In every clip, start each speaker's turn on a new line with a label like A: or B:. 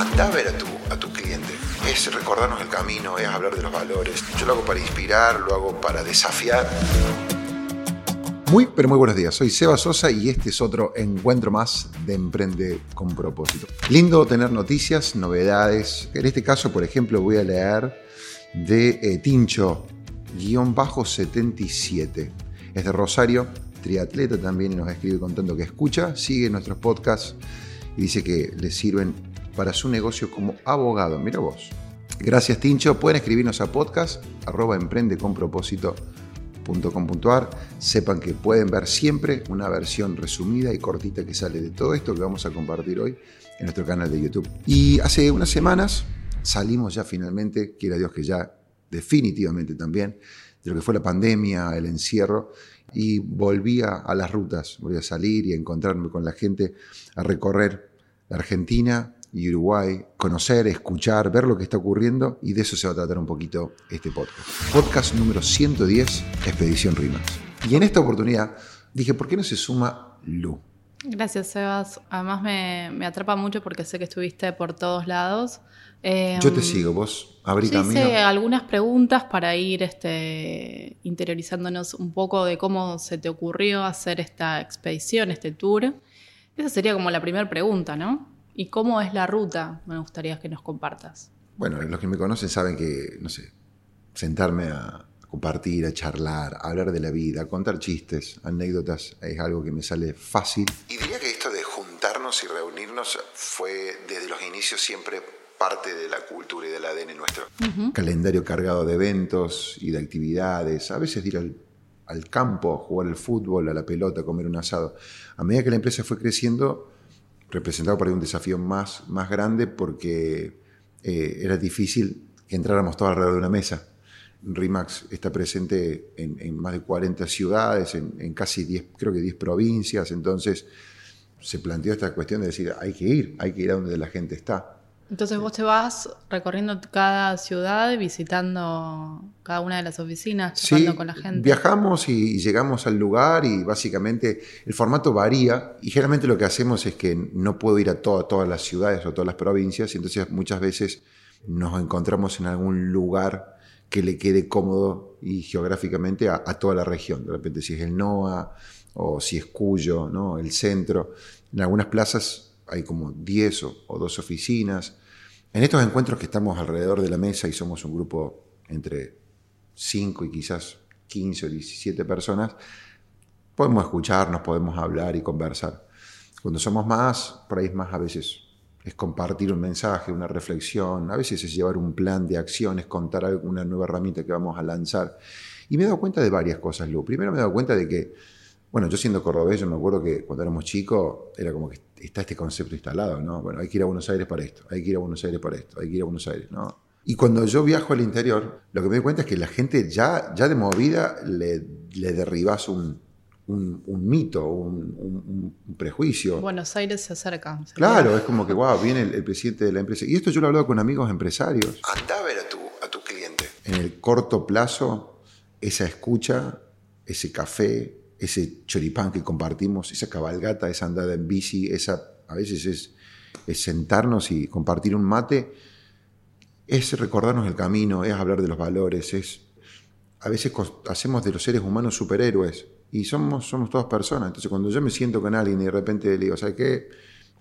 A: Andá a ver a tu, a tu cliente. Es recordarnos el camino, es hablar de los valores. Yo lo hago para inspirar, lo hago para desafiar. Muy, pero muy buenos días. Soy Seba Sosa y este es otro encuentro más de Emprende con propósito. Lindo tener noticias, novedades. En este caso, por ejemplo, voy a leer de eh, Tincho, guion bajo 77. Es de Rosario, triatleta también, y nos escribe contando que escucha, sigue nuestros podcasts y dice que le sirven para su negocio como abogado. Mira vos. Gracias, Tincho. Pueden escribirnos a podcast arroba emprende con propósito .com.ar. Sepan que pueden ver siempre una versión resumida y cortita que sale de todo esto que vamos a compartir hoy en nuestro canal de YouTube. Y hace unas semanas salimos ya finalmente, quiera Dios que ya definitivamente también, de lo que fue la pandemia, el encierro, y volví a, a las rutas, volví a salir y a encontrarme con la gente, a recorrer la Argentina, y Uruguay, conocer, escuchar, ver lo que está ocurriendo y de eso se va a tratar un poquito este podcast. Podcast número 110, Expedición Rimas. Y en esta oportunidad dije, ¿por qué no se suma Lu?
B: Gracias, Sebas. Además me, me atrapa mucho porque sé que estuviste por todos lados.
A: Eh, Yo te sigo, vos abrí camino.
B: Hice algunas preguntas para ir este, interiorizándonos un poco de cómo se te ocurrió hacer esta expedición, este tour. Esa sería como la primera pregunta, ¿no? ¿Y cómo es la ruta? Me gustaría que nos compartas.
A: Bueno, los que me conocen saben que, no sé, sentarme a compartir, a charlar, a hablar de la vida, a contar chistes, anécdotas, es algo que me sale fácil. Y diría que esto de juntarnos y reunirnos fue desde los inicios siempre parte de la cultura y del ADN nuestro. Uh -huh. Calendario cargado de eventos y de actividades, a veces ir al, al campo, a jugar al fútbol, a la pelota, a comer un asado. A medida que la empresa fue creciendo, representado por ahí un desafío más, más grande porque eh, era difícil que entráramos todos alrededor de una mesa. RIMAX está presente en, en más de 40 ciudades, en, en, casi 10, creo que 10 provincias, entonces se planteó esta cuestión de decir, hay que ir, hay que ir a donde la gente está.
B: Entonces vos te vas recorriendo cada ciudad, visitando cada una de las oficinas,
A: sí,
B: con la gente.
A: Viajamos y llegamos al lugar y básicamente el formato varía y generalmente lo que hacemos es que no puedo ir a toda, todas las ciudades o todas las provincias y entonces muchas veces nos encontramos en algún lugar que le quede cómodo y geográficamente a, a toda la región. De repente si es el NOA o si es Cuyo, ¿no? el centro. En algunas plazas hay como 10 o, o 12 oficinas. En estos encuentros que estamos alrededor de la mesa y somos un grupo entre 5 y quizás 15 o 17 personas, podemos escucharnos, podemos hablar y conversar. Cuando somos más, por ahí es más a veces es compartir un mensaje, una reflexión, a veces es llevar un plan de acciones, contar alguna nueva herramienta que vamos a lanzar. Y me he dado cuenta de varias cosas, Lu. Primero me he dado cuenta de que, bueno, yo siendo cordobés, yo me acuerdo que cuando éramos chicos era como que está este concepto instalado, ¿no? Bueno, hay que ir a Buenos Aires para esto, hay que ir a Buenos Aires para esto, hay que ir a Buenos Aires, ¿no? Y cuando yo viajo al interior, lo que me doy cuenta es que la gente ya, ya de movida le, le derribas un, un, un, mito, un, un, prejuicio.
B: Buenos Aires se acerca.
A: Claro, es como que, wow, viene el, el, presidente de la empresa. Y esto yo lo he hablado con amigos empresarios.
C: Anda a ver a tu, a tu cliente.
A: En el corto plazo, esa escucha, ese café, ese choripán que compartimos, esa cabalgata, esa andada en bici, esa a veces es, sentarnos y compartir un mate, es recordarnos el camino, es hablar de los valores, es a veces hacemos de los seres humanos superhéroes y somos, somos todas personas. Entonces cuando yo me siento con alguien y de repente le digo, ¿sabes qué?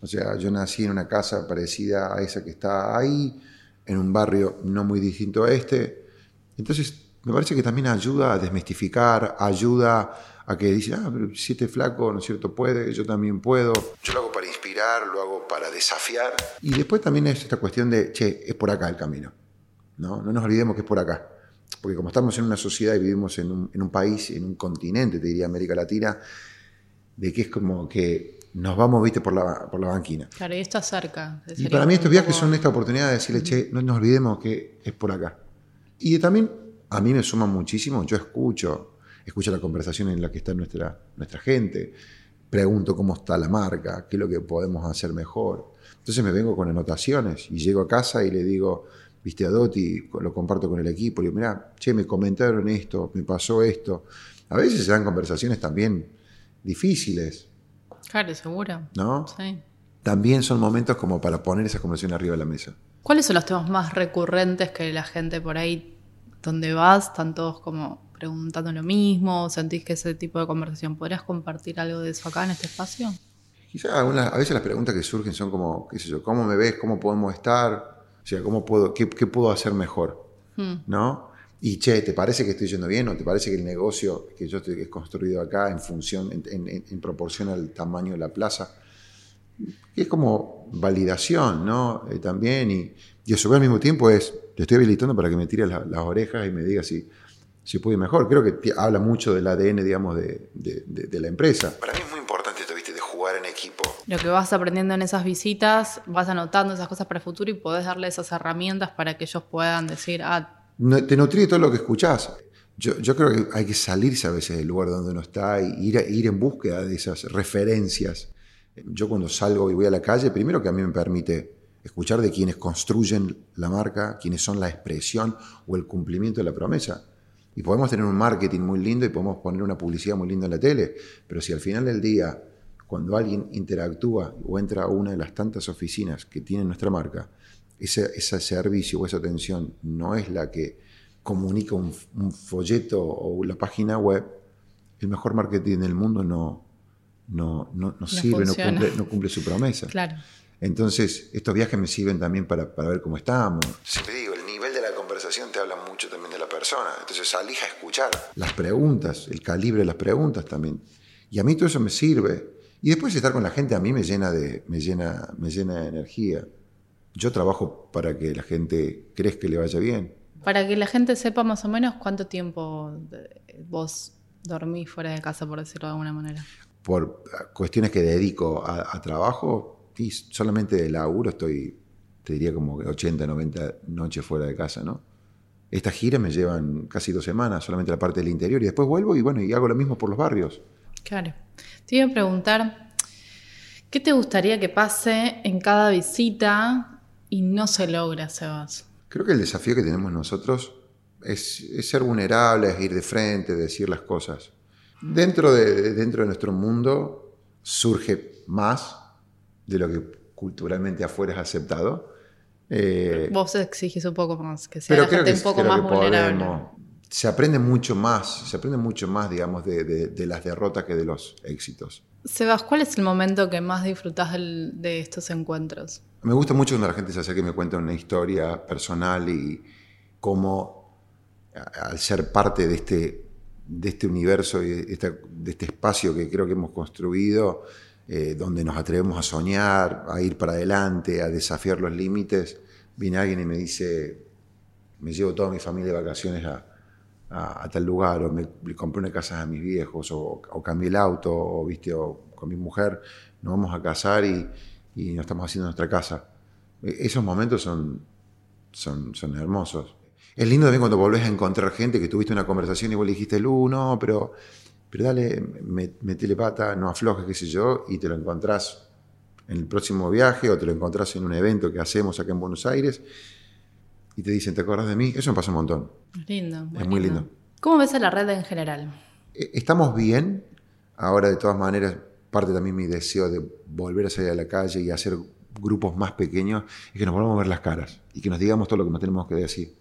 A: O sea, yo nací en una casa parecida a esa que está ahí, en un barrio no muy distinto a este. Entonces me parece que también ayuda a desmistificar, ayuda a que dicen, ah, pero si este flaco, ¿no es cierto?, puede, yo también puedo.
C: Yo lo hago para inspirar, lo hago para desafiar.
A: Y después también es esta cuestión de, che, es por acá el camino. No, no nos olvidemos que es por acá. Porque como estamos en una sociedad y vivimos en un, en un país, en un continente, te diría América Latina, de que es como que nos vamos, viste, por la, por la banquina.
B: Claro, y esto acerca.
A: Y para mí estos viajes son esta oportunidad de decirle, che, no nos olvidemos que es por acá. Y también a mí me suma muchísimo, yo escucho, escucho la conversación en la que está nuestra, nuestra gente, pregunto cómo está la marca, qué es lo que podemos hacer mejor. Entonces me vengo con anotaciones y llego a casa y le digo, viste a Dotti, lo comparto con el equipo, le digo, mira, che, me comentaron esto, me pasó esto. A veces se dan conversaciones también difíciles.
B: Claro, seguro.
A: ¿No?
B: Sí.
A: también son momentos como para poner esa conversación arriba de la mesa.
B: ¿Cuáles son los temas más recurrentes que la gente por ahí, donde vas, están todos como preguntando lo mismo? ¿Sentís que ese tipo de conversación? ¿Podrías compartir algo de eso acá en este espacio?
A: Quizás a veces las preguntas que surgen son como, qué sé yo, ¿cómo me ves? ¿Cómo podemos estar? O sea, ¿cómo puedo, qué, puedo hacer mejor? Hmm. ¿No? Y che, ¿te parece que estoy yendo bien o te parece que el negocio que yo estoy construido acá en función, en, proporción al tamaño de la plaza, es como validación, ¿no? Eh, también, y, y eso al mismo tiempo es, te estoy habilitando para que me tires las orejas y me digas si, si puede mejor. Creo que habla mucho del ADN, digamos, de, de la empresa.
C: Para mí es muy importante esto, viste, de jugar en equipo.
B: Lo que vas aprendiendo en esas visitas, vas anotando esas cosas para el futuro y podés darle esas herramientas para que ellos puedan decir, ah,
A: te nutrí de todo lo que escuchás. Yo, yo, creo que hay que salirse a veces del lugar donde uno está e ir, ir en búsqueda de esas referencias. Yo cuando salgo y voy a la calle, primero que a mí me permite escuchar de quienes construyen la marca, quienes son la expresión o el cumplimiento de la promesa. Y podemos tener un marketing muy lindo y podemos poner una publicidad muy linda en la tele, pero si al final del día, cuando alguien interactúa o entra a una de las tantas oficinas que tiene nuestra marca, ese, ese servicio o esa atención no es la que comunica un, folleto o la página web, el mejor marketing del mundo no, no, no, sirve, no cumple, no cumple, su promesa.
B: Claro.
A: Entonces, estos viajes me sirven también para, para ver cómo estamos.
C: te digo, el nivel de la conversación te habla mucho también de la persona. Entonces salís a escuchar.
A: Las preguntas, el calibre de las preguntas también. Y a mí todo eso me sirve. Y después estar con la gente a mí me llena de, me llena, me llena de energía yo trabajo para que la gente crezca y le vaya bien.
B: Para que la gente sepa más o menos cuánto tiempo vos dormís fuera de casa, por decirlo de alguna manera.
A: Por cuestiones que dedico a, trabajo, sí, solamente de laburo estoy, te diría como 80, 90 noches fuera de casa, ¿no? Estas giras me llevan casi dos semanas, solamente la parte del interior, y después vuelvo y bueno, y hago lo mismo por los barrios.
B: Claro. Te iba a preguntar, ¿qué te gustaría que pase en cada visita y no se logra, Sebas.
A: Creo que el desafío que tenemos nosotros es, ser vulnerables, es ir de frente, decir las cosas. Dentro de, dentro de nuestro mundo surge más de lo que culturalmente afuera es aceptado.
B: Eh, Vos exigís un poco más, que sea la gente un poco más vulnerable.
A: se aprende mucho más, se aprende mucho más, digamos, de, las derrotas que de los éxitos.
B: Sebas, ¿cuál es el momento que más disfrutás de estos encuentros?
A: Me gusta mucho cuando la gente se acerca y me cuenta una historia personal y cómo al ser parte de este, de este universo y de este, espacio que creo que hemos construido, eh, donde nos atrevemos a soñar, a ir para adelante, a desafiar los límites, viene alguien y me dice, me llevo toda mi familia de vacaciones a, tal lugar, o me, compré una casa a mis viejos, o, cambié el auto, o, ¿viste? o con mi mujer nos vamos a casar y y nos estamos haciendo nuestra casa. E-, esos momentos son, son, son hermosos. Es lindo también cuando volvés a encontrar gente que tuviste una conversación y vos le dijiste, Lu, no, pero, pero dale, metele pata, no aflojes, qué sé yo, y te lo encontrás en el próximo viaje o te lo encontrás en un evento que hacemos acá en Buenos Aires y te dicen, ¿te acuerdas de mí? Eso me pasa un montón.
B: Lindo.
A: Es muy lindo.
B: ¿Cómo ves a la red en general?
A: E-, estamos bien. Ahora, de todas maneras, parte también mi deseo de volver a salir a la calle y hacer grupos más pequeños y que nos volvamos a ver las caras y que nos digamos todo lo que nos tenemos que decir.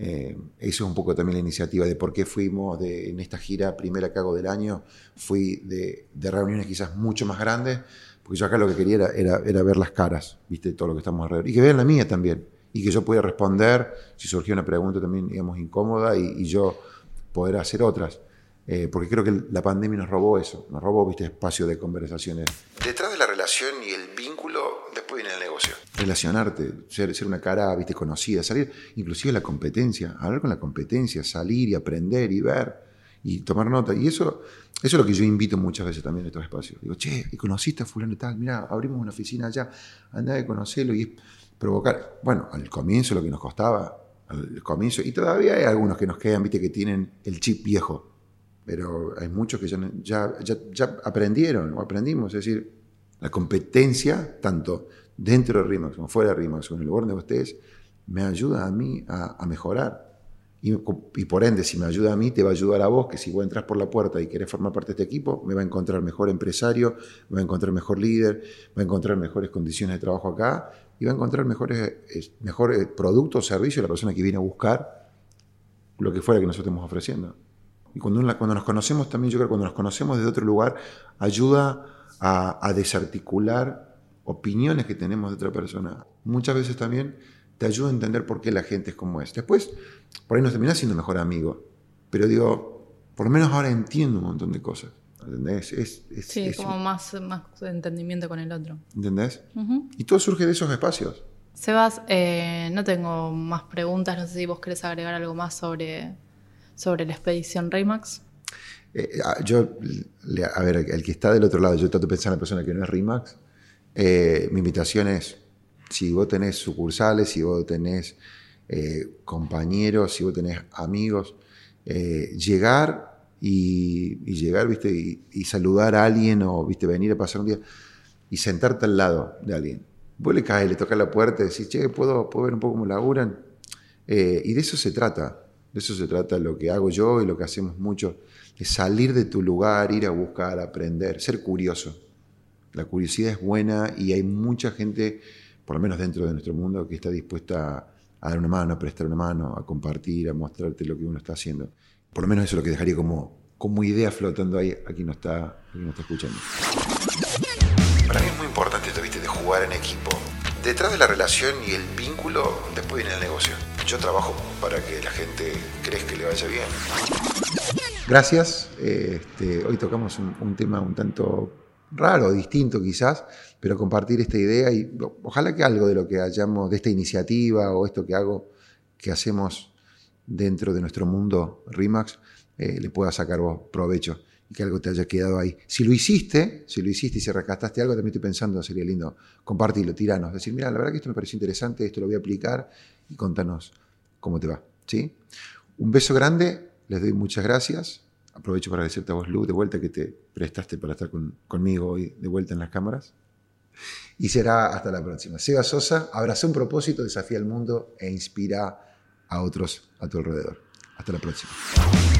A: Eh, eso es un poco también la iniciativa de por qué fuimos de, en esta gira primera que hago del año, fui de, reuniones quizás mucho más grandes, porque yo acá lo que quería era, era, ver las caras, viste, todo lo que estamos alrededor, y que vean la mía también, y que yo pudiera responder si surgió una pregunta también, digamos, incómoda, y, y yo poder hacer otras. Eh, porque creo que la pandemia nos robó eso, nos robó viste espacio de conversaciones.
C: Detrás de la relación y el vínculo, después viene el negocio.
A: Relacionarte, ser, ser una cara viste conocida, salir, inclusive la competencia, hablar con la competencia, salir y aprender y ver y tomar nota. Y eso, eso es lo que yo invito muchas veces también en estos espacios. Digo, che, ¿y conociste a fulano y tal? Mira, abrimos una oficina allá, andá a conocerlo y provocar. Bueno, al comienzo lo que nos costaba, al comienzo, y todavía hay algunos que nos quedan, viste, que tienen el chip viejo pero hay muchos que ya, ya, ya, aprendieron o aprendimos. Es decir, la competencia, tanto dentro de RIMAX como fuera de RIMAX, o en el lugar de ustedes, me ayuda a mí a, mejorar. Y, por ende, si me ayuda a mí, te va a ayudar a vos, que si vos entras por la puerta y querés formar parte de este equipo, me va a encontrar mejor empresario, me va a encontrar mejor líder, va a encontrar mejores condiciones de trabajo acá y va a encontrar mejores, mejor producto o servicio a la persona que viene a buscar lo que fuera que nosotros estemos ofreciendo. Y cuando, cuando nos conocemos también, yo creo que cuando nos conocemos desde otro lugar, ayuda a, a desarticular opiniones que tenemos de otra persona. Muchas veces también te ayuda a entender por qué la gente es como es. Después, por ahí nos terminás siendo mejor amigo. Pero digo, por lo menos ahora entiendo un montón de cosas. ¿Entendés?
B: Es, sí, como más, más entendimiento con el otro.
A: ¿Entendés? Y todo surge de esos espacios.
B: Sebas, eh, no tengo más preguntas. No sé si vos querés agregar algo más sobre, sobre la expedición Remax.
A: Eh, ah, yo, a ver, el que está del otro lado, yo trato de pensar en la persona que no es Remax. Eh, mi invitación es si vos tenés sucursales, si vos tenés eh, compañeros, si vos tenés amigos, eh, llegar y, llegar, ¿viste? Y, saludar a alguien o, ¿viste? Venir a pasar un día y sentarte al lado de alguien. Vos le caes, le tocas la puerta y decís, che, ¿puedo, ¿puedo ver un poco cómo laburan? Y de eso se trata. De eso se trata lo que hago yo y lo que hacemos mucho. Es salir de tu lugar, ir a buscar, aprender, ser curioso. La curiosidad es buena y hay mucha gente por lo menos dentro de nuestro mundo, que está dispuesta a dar una mano, a prestar una mano, a compartir, a mostrarte lo que uno está haciendo. Por lo menos eso es lo que dejaría como, como idea flotando ahí a quien nos está, está escuchando.
C: Para mí es muy importante esto, ¿viste? de jugar en equipo. Detrás de la relación y el vínculo, después viene el negocio. Yo trabajo para que la gente crezca y le vaya bien.
A: Gracias. Este, hoy tocamos un tema un tanto raro, distinto quizás, pero compartir esta idea y ojalá que algo de lo que hayamos, de esta iniciativa o esto que hago, que hacemos dentro de nuestro mundo RIMAX, eh, le pueda sacar vos provecho y que algo te haya quedado ahí. Si lo hiciste, si lo hiciste y si rescataste algo, también estoy pensando, sería lindo compartirlo, tiranos, decir, mira, la verdad que esto me pareció interesante, esto lo voy a aplicar y contanos cómo te va. ¿sí? Un beso grande, les doy muchas gracias aprovecho para agradecerte a vos, Lu, de vuelta que te prestaste para estar conmigo hoy de vuelta en las cámaras. Y será hasta la próxima. Seba Sosa, abraza un propósito, desafía al mundo e inspira a otros a tu alrededor. Hasta la próxima.